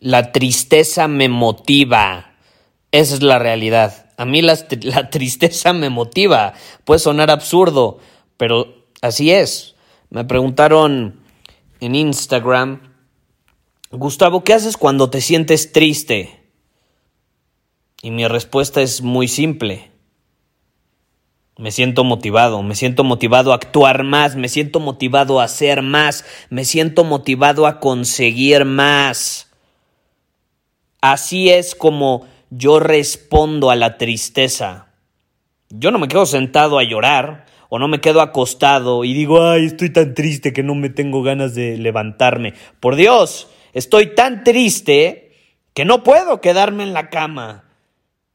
La tristeza me motiva. Esa es la realidad. A mí la, tristeza me motiva. Puede sonar absurdo, pero así es. Me preguntaron en Instagram, Gustavo, ¿qué haces cuando te sientes triste? Y mi respuesta es muy simple. Me siento motivado, me siento motivado a actuar más, me siento motivado a hacer más, me siento motivado a conseguir más. Así es como yo respondo a la tristeza. Yo no me quedo sentado a llorar o no me quedo acostado y digo, ay, estoy tan triste que no me tengo ganas de levantarme. Por Dios, estoy tan triste que no puedo quedarme en la cama.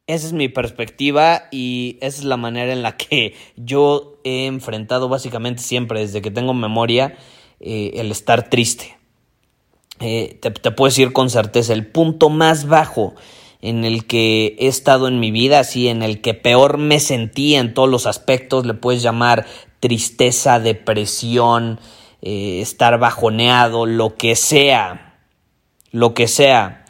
Esa es mi perspectiva y esa es la manera en la que yo he enfrentado básicamente siempre, desde que tengo memoria, eh, el estar triste. Eh, te, puedo decir con certeza, el punto más bajo en el que he estado en mi vida, así en el que peor me sentí en todos los aspectos, le puedes llamar tristeza, depresión, eh, estar bajoneado, lo que sea, lo que sea.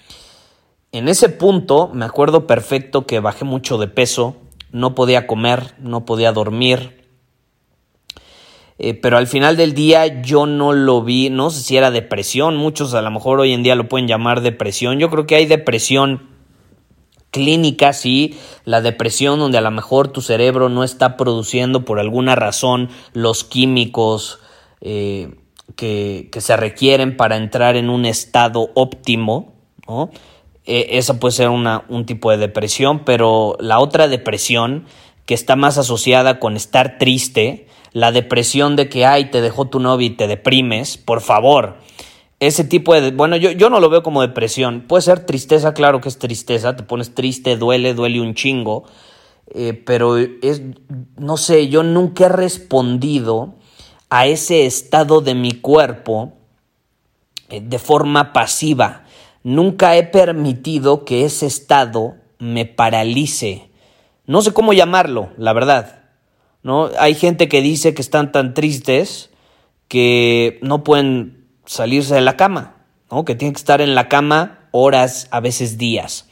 En ese punto me acuerdo perfecto que bajé mucho de peso, no podía comer, no podía dormir, eh, pero al final del día yo no lo vi, no sé si era depresión, muchos a lo mejor hoy en día lo pueden llamar depresión, yo creo que hay depresión clínica, sí, la depresión donde a lo mejor tu cerebro no está produciendo por alguna razón los químicos eh, que, se requieren para entrar en un estado óptimo, ¿no? E, esa puede ser una, un tipo de depresión, pero la otra depresión que está más asociada con estar triste, la depresión de que, ay, te dejó tu novio y te deprimes, por favor. Ese tipo de... Bueno, yo, yo no lo veo como depresión. Puede ser tristeza, claro que es tristeza, te pones triste, duele, duele un chingo. Eh, pero es, no sé, yo nunca he respondido a ese estado de mi cuerpo eh, de forma pasiva. Nunca he permitido que ese estado me paralice. No sé cómo llamarlo, la verdad. ¿No? Hay gente que dice que están tan tristes que no pueden salirse de la cama, ¿no? Que tienen que estar en la cama horas, a veces días.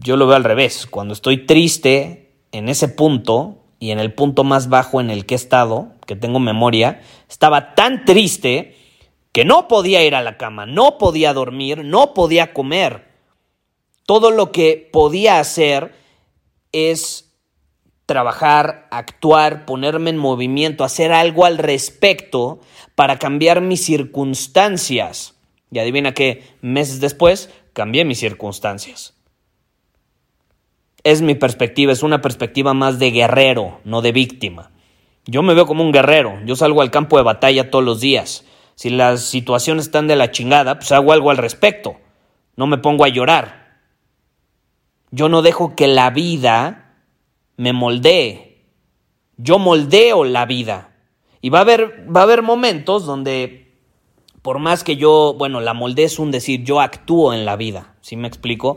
Yo lo veo al revés. Cuando estoy triste en ese punto y en el punto más bajo en el que he estado, que tengo memoria, estaba tan triste que no podía ir a la cama, no podía dormir, no podía comer. Todo lo que podía hacer es trabajar, actuar, ponerme en movimiento, hacer algo al respecto para cambiar mis circunstancias. Y adivina qué, meses después cambié mis circunstancias. Es mi perspectiva, es una perspectiva más de guerrero, no de víctima. Yo me veo como un guerrero, yo salgo al campo de batalla todos los días. Si las situaciones están de la chingada, pues hago algo al respecto. No me pongo a llorar. Yo no dejo que la vida me moldee. Yo moldeo la vida. Y va a haber, va a haber momentos donde, por más que yo, bueno, la moldee es un decir, yo actúo en la vida, ¿sí me explico?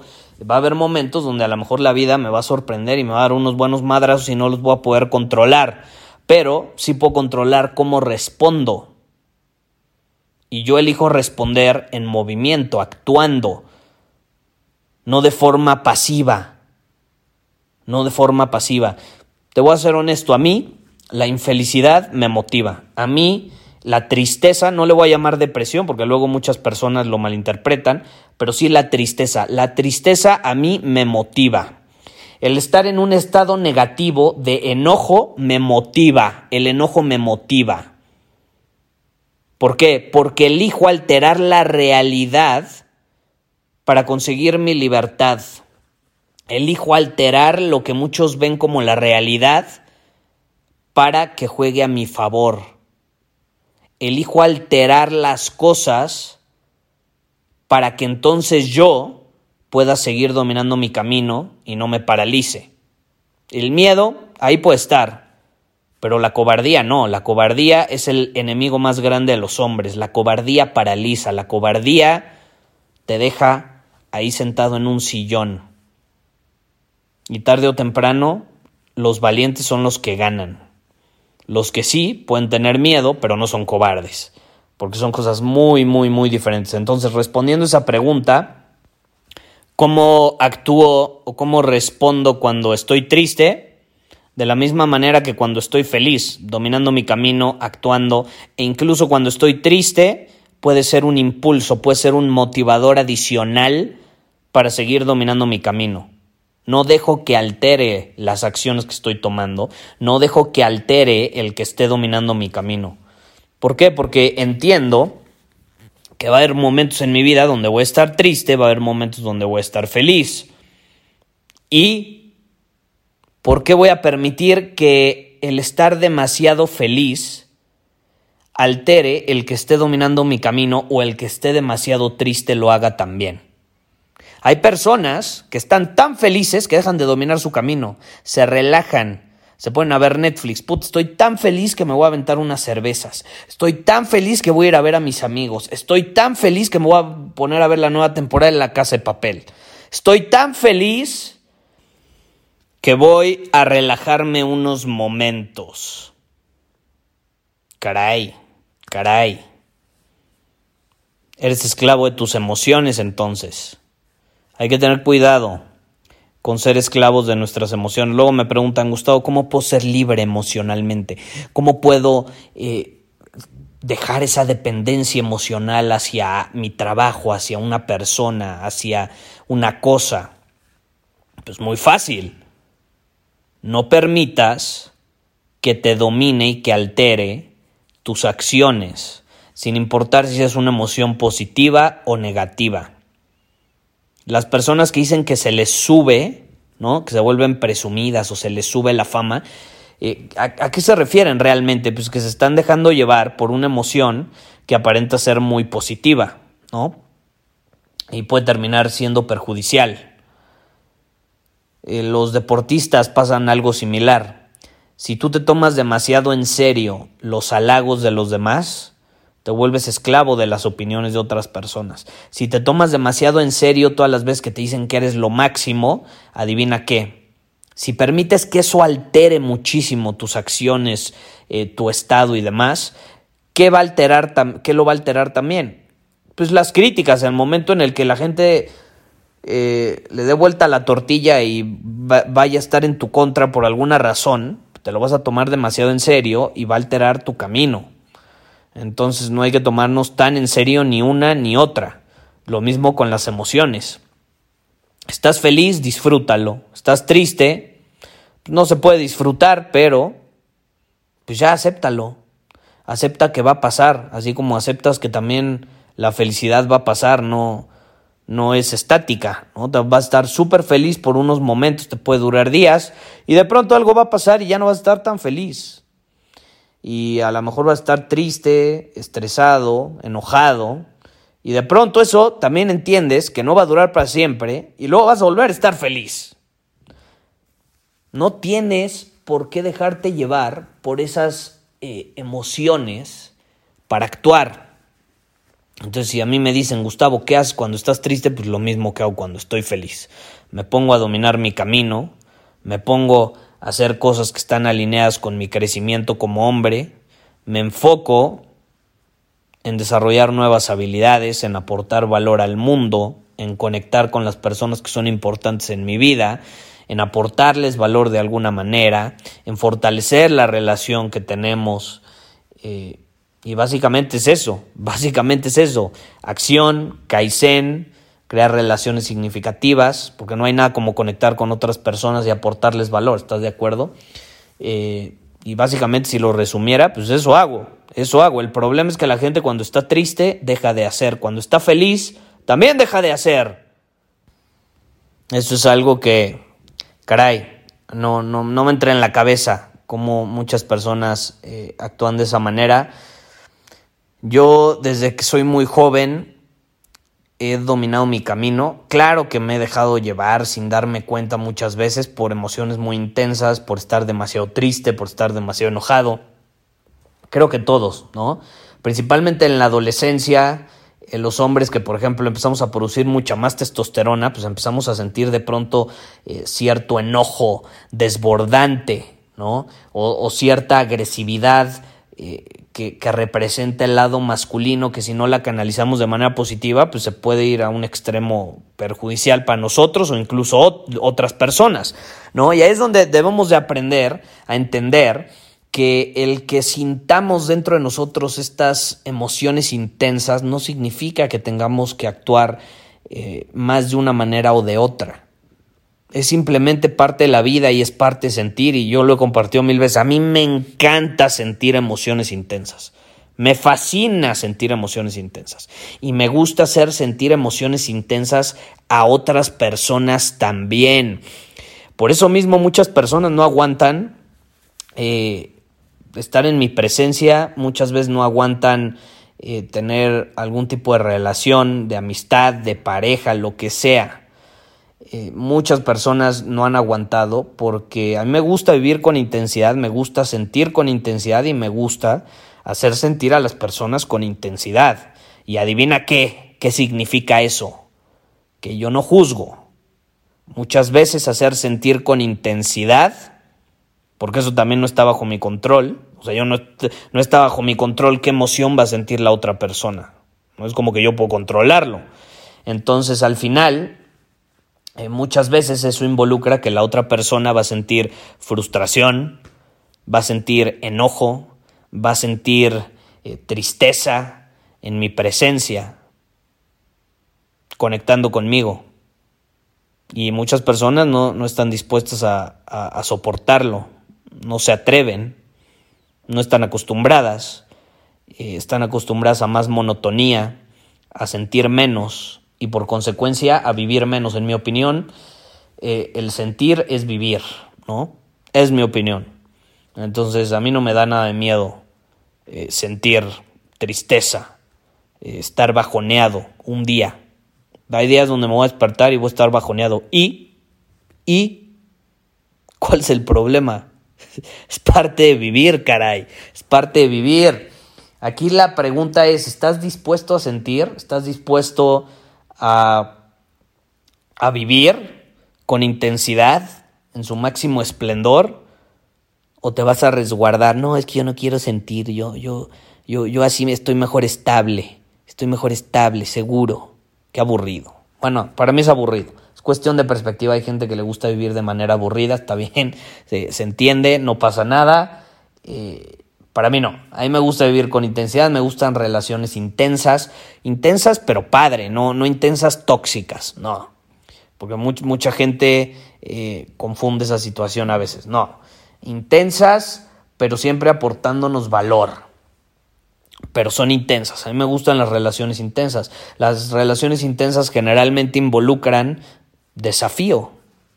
Va a haber momentos donde a lo mejor la vida me va a sorprender y me va a dar unos buenos madrazos y no los voy a poder controlar. Pero sí puedo controlar cómo respondo. Y yo elijo responder en movimiento, actuando, no de forma pasiva no de forma pasiva. Te voy a ser honesto, a mí la infelicidad me motiva, a mí La tristeza, no le voy a llamar depresión porque luego muchas personas lo malinterpretan, pero sí la tristeza. La tristeza a mí me motiva. El estar en un estado negativo de enojo me motiva. El enojo me motiva. ¿Por qué? Porque elijo alterar la realidad para conseguir mi libertad. Elijo alterar lo que muchos ven como la realidad para que juegue a mi favor elijo alterar las cosas para que entonces yo pueda seguir dominando mi camino y no me paralice. El miedo ahí puede estar, pero la cobardía no, la cobardía es el enemigo más grande de los hombres, la cobardía paraliza, la cobardía te deja ahí sentado en un sillón. Y tarde o temprano los valientes son los que ganan. Los que sí pueden tener miedo, pero no son cobardes, porque son cosas muy, muy, muy diferentes. Entonces, respondiendo a esa pregunta, ¿cómo actúo o cómo respondo cuando estoy triste? De la misma manera que cuando estoy feliz, dominando mi camino, actuando, e incluso cuando estoy triste, puede ser un impulso, puede ser un motivador adicional para seguir dominando mi camino. No dejo que altere las acciones que estoy tomando, no dejo que altere el que esté dominando mi camino. ¿Por qué? Porque entiendo que va a haber momentos en mi vida donde voy a estar triste, va a haber momentos donde voy a estar feliz. ¿Y por qué voy a permitir que el estar demasiado feliz altere el que esté dominando mi camino o el que esté demasiado triste lo haga también? Hay personas que están tan felices que dejan de dominar su camino, se relajan, se ponen a ver Netflix. Put, estoy tan feliz que me voy a aventar unas cervezas. Estoy tan feliz que voy a ir a ver a mis amigos. Estoy tan feliz que me voy a poner a ver la nueva temporada de La Casa de Papel. Estoy tan feliz que voy a relajarme unos momentos. Caray, caray. Eres esclavo de tus emociones entonces. Hay que tener cuidado con ser esclavos de nuestras emociones. Luego me preguntan, Gustavo, ¿cómo puedo ser libre emocionalmente? ¿Cómo puedo eh, dejar esa dependencia emocional hacia mi trabajo, hacia una persona, hacia una cosa? Pues muy fácil. No permitas que te domine y que altere tus acciones, sin importar si es una emoción positiva o negativa. Las personas que dicen que se les sube, ¿no? Que se vuelven presumidas o se les sube la fama, eh, ¿a, qué se refieren realmente? Pues que se están dejando llevar por una emoción que aparenta ser muy positiva, ¿no? Y puede terminar siendo perjudicial. Eh, los deportistas pasan algo similar. Si tú te tomas demasiado en serio los halagos de los demás, te vuelves esclavo de las opiniones de otras personas. Si te tomas demasiado en serio todas las veces que te dicen que eres lo máximo, adivina qué. Si permites que eso altere muchísimo tus acciones, eh, tu estado y demás, ¿qué, va a alterar ¿qué lo va a alterar también? Pues las críticas, el momento en el que la gente eh, le dé vuelta a la tortilla y vaya a estar en tu contra por alguna razón, te lo vas a tomar demasiado en serio y va a alterar tu camino. Entonces no hay que tomarnos tan en serio ni una ni otra. Lo mismo con las emociones. Estás feliz, disfrútalo. Estás triste, no se puede disfrutar, pero pues ya acéptalo. Acepta que va a pasar, así como aceptas que también la felicidad va a pasar, no, no es estática, ¿no? Te vas a estar súper feliz por unos momentos, te puede durar días, y de pronto algo va a pasar y ya no vas a estar tan feliz y a lo mejor va a estar triste, estresado, enojado. Y de pronto eso también entiendes que no va a durar para siempre y luego vas a volver a estar feliz. No tienes por qué dejarte llevar por esas eh, emociones para actuar. Entonces, si a mí me dicen, Gustavo, ¿qué haces cuando estás triste? Pues lo mismo que hago cuando estoy feliz. Me pongo a dominar mi camino, me pongo hacer cosas que están alineadas con mi crecimiento como hombre, me enfoco en desarrollar nuevas habilidades, en aportar valor al mundo, en conectar con las personas que son importantes en mi vida, en aportarles valor de alguna manera, en fortalecer la relación que tenemos eh, Y básicamente es eso, básicamente es eso. Acción, kaizen, crear relaciones significativas, porque no hay nada como conectar con otras personas y aportarles valor, ¿estás de acuerdo? Eh, y básicamente si lo resumiera, pues eso hago, eso hago. El problema es que la gente cuando está triste deja de hacer, cuando está feliz también deja de hacer. Eso es algo que, caray, no, no, no me entra en la cabeza cómo muchas personas eh, actúan de esa manera. Yo desde que soy muy joven he dominado mi camino. Claro que me he dejado llevar sin darme cuenta muchas veces por emociones muy intensas, por estar demasiado triste, por estar demasiado enojado. Creo que todos, ¿no? Principalmente en la adolescencia, en los hombres que, por ejemplo, empezamos a producir mucha más testosterona, pues empezamos a sentir de pronto eh, cierto enojo desbordante, ¿no? O, cierta agresividad eh, que, representa el lado masculino, que si no la canalizamos de manera positiva, pues se puede ir a un extremo perjudicial para nosotros o incluso otras personas, ¿no? Y ahí es donde debemos de aprender a entender que el que sintamos dentro de nosotros estas emociones intensas no significa que tengamos que actuar eh, más de una manera o de otra es simplemente parte de la vida y es parte de sentir y yo lo he compartido mil veces. A mí me encanta sentir emociones intensas. Me fascina sentir emociones intensas y me gusta hacer sentir emociones intensas a otras personas también. Por eso mismo muchas personas no aguantan eh, estar en mi presencia, muchas veces no aguantan eh, tener algún tipo de relación, de amistad, de pareja, lo que sea. Eh, muchas personas no han aguantado porque a mí me gusta vivir con intensidad, me gusta sentir con intensidad y me gusta hacer sentir a las personas con intensidad. Y adivina qué, qué significa eso, que yo no juzgo. Muchas veces hacer sentir con intensidad, porque eso también no está bajo mi control, o sea, yo no, no está bajo mi control qué emoción va a sentir la otra persona. No es como que yo puedo controlarlo. Entonces, al final, eh, muchas veces eso involucra que la otra persona va a sentir frustración, va a sentir enojo, va a sentir eh, tristeza en mi presencia, conectando conmigo. Y muchas personas no, están dispuestas a, soportarlo, no se atreven, no están acostumbradas, eh, están acostumbradas a más monotonía, a sentir menos, y por consecuencia a vivir menos. En mi opinión, eh, el sentir es vivir, ¿no? Es mi opinión. Entonces a mí no me da nada de miedo eh, sentir tristeza, eh, estar bajoneado un día. Hay días donde me voy a despertar y voy a estar bajoneado. ¿Y? ¿Y? ¿Cuál es el problema? Es parte de vivir, caray. Es parte de vivir. Aquí la pregunta es, ¿estás dispuesto a sentir? ¿Estás dispuesto a, a vivir con intensidad, en su máximo esplendor, o te vas a resguardar, no, es que yo no quiero sentir, yo, yo, yo, yo así estoy mejor estable, estoy mejor estable, seguro, qué aburrido. Bueno, para mí es aburrido. Es cuestión de perspectiva. Hay gente que le gusta vivir de manera aburrida, está bien, se, se entiende, no pasa nada. Eh, para mí no. A mí me gusta vivir con intensidad, me gustan relaciones intensas, intensas pero padre, no, no intensas tóxicas, no. Porque mucha gente eh, confunde esa situación a veces, no. Intensas pero siempre aportándonos valor. Pero son intensas. A mí me gustan las relaciones intensas. Las relaciones intensas generalmente involucran desafío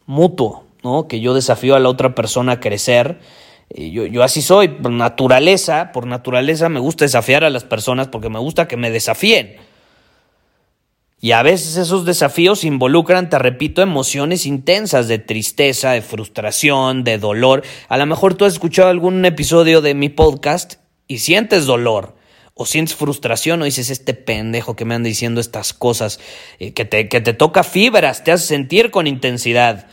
mutuo, ¿no? Que yo desafío a la otra persona a crecer yo, yo así soy, por naturaleza, por naturaleza me gusta desafiar a las personas porque me gusta que me desafíen. Y a veces esos desafíos involucran, te repito, emociones intensas de tristeza, de frustración, de dolor. A lo mejor tú has escuchado algún episodio de mi podcast y sientes dolor o sientes frustración o dices, este pendejo que me anda diciendo estas cosas, eh, que, te, que te toca fibras, te hace sentir con intensidad.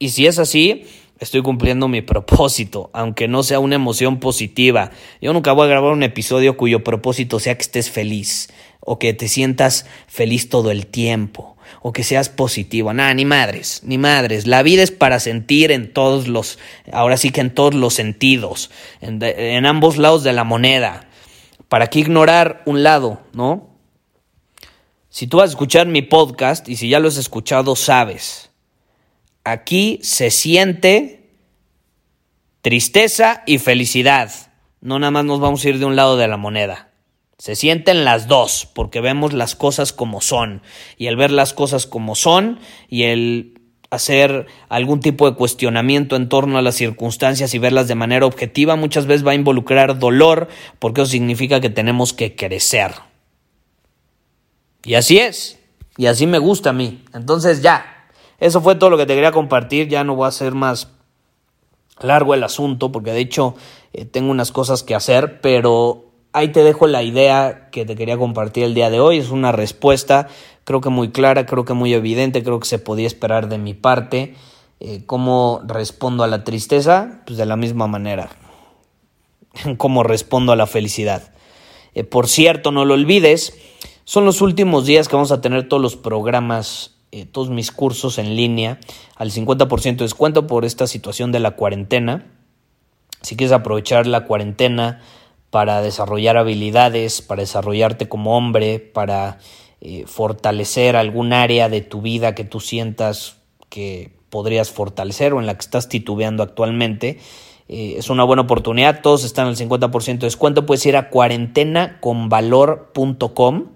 Y si es así, estoy cumpliendo mi propósito, aunque no sea una emoción positiva. Yo nunca voy a grabar un episodio cuyo propósito sea que estés feliz o que te sientas feliz todo el tiempo o que seas positivo. Nada, ni madres, ni madres. La vida es para sentir en todos los, ahora sí que en todos los sentidos, en, en ambos lados de la moneda. ¿Para qué ignorar un lado, no? Si tú vas a escuchar mi podcast y si ya lo has escuchado, sabes. Aquí se siente tristeza y felicidad. No nada más nos vamos a ir de un lado de la moneda. Se sienten las dos, porque vemos las cosas como son. Y el ver las cosas como son y el hacer algún tipo de cuestionamiento en torno a las circunstancias y verlas de manera objetiva muchas veces va a involucrar dolor, porque eso significa que tenemos que crecer. Y así es, y así me gusta a mí. Entonces ya, eso fue todo lo que te quería compartir, ya no voy a hacer más largo el asunto, porque de hecho eh, tengo unas cosas que hacer, pero ahí te dejo la idea que te quería compartir el día de hoy. Es una respuesta, creo que muy clara, creo que muy evidente, creo que se podía esperar de mi parte. Eh, ¿Cómo respondo a la tristeza? Pues de la misma manera. ¿Cómo respondo a la felicidad? Eh, por cierto, no lo olvides, son los últimos días que vamos a tener todos los programas, eh, todos mis cursos en línea al 50% de descuento por esta situación de la cuarentena. Si quieres aprovechar la cuarentena, para desarrollar habilidades, para desarrollarte como hombre, para eh, fortalecer algún área de tu vida que tú sientas que podrías fortalecer o en la que estás titubeando actualmente. Eh, es una buena oportunidad, todos están al 50% de descuento, puedes ir a cuarentenaconvalor.com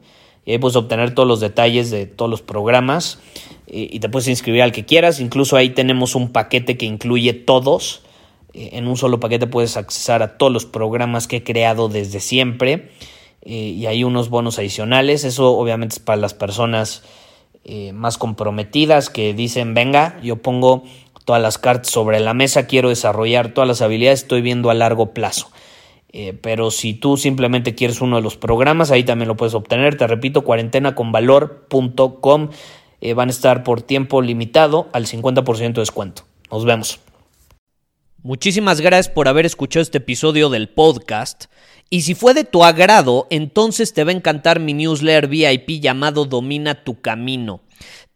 y ahí puedes obtener todos los detalles de todos los programas y te puedes inscribir al que quieras, incluso ahí tenemos un paquete que incluye todos eh, en un solo paquete puedes accesar a todos los programas que he creado desde siempre eh, y hay unos bonos adicionales. Eso obviamente es para las personas eh, más comprometidas que dicen, venga, yo pongo todas las cartas sobre la mesa, quiero desarrollar todas las habilidades, estoy viendo a largo plazo. Pero si tú simplemente quieres uno de los programas, ahí también lo puedes obtener. Te repito, cuarentenaconvalor.com. van a estar por tiempo limitado al 50% de descuento. Nos vemos. Muchísimas gracias por haber escuchado este episodio del podcast. Y si fue de tu agrado, entonces te va a encantar mi newsletter VIP llamado Domina tu Camino.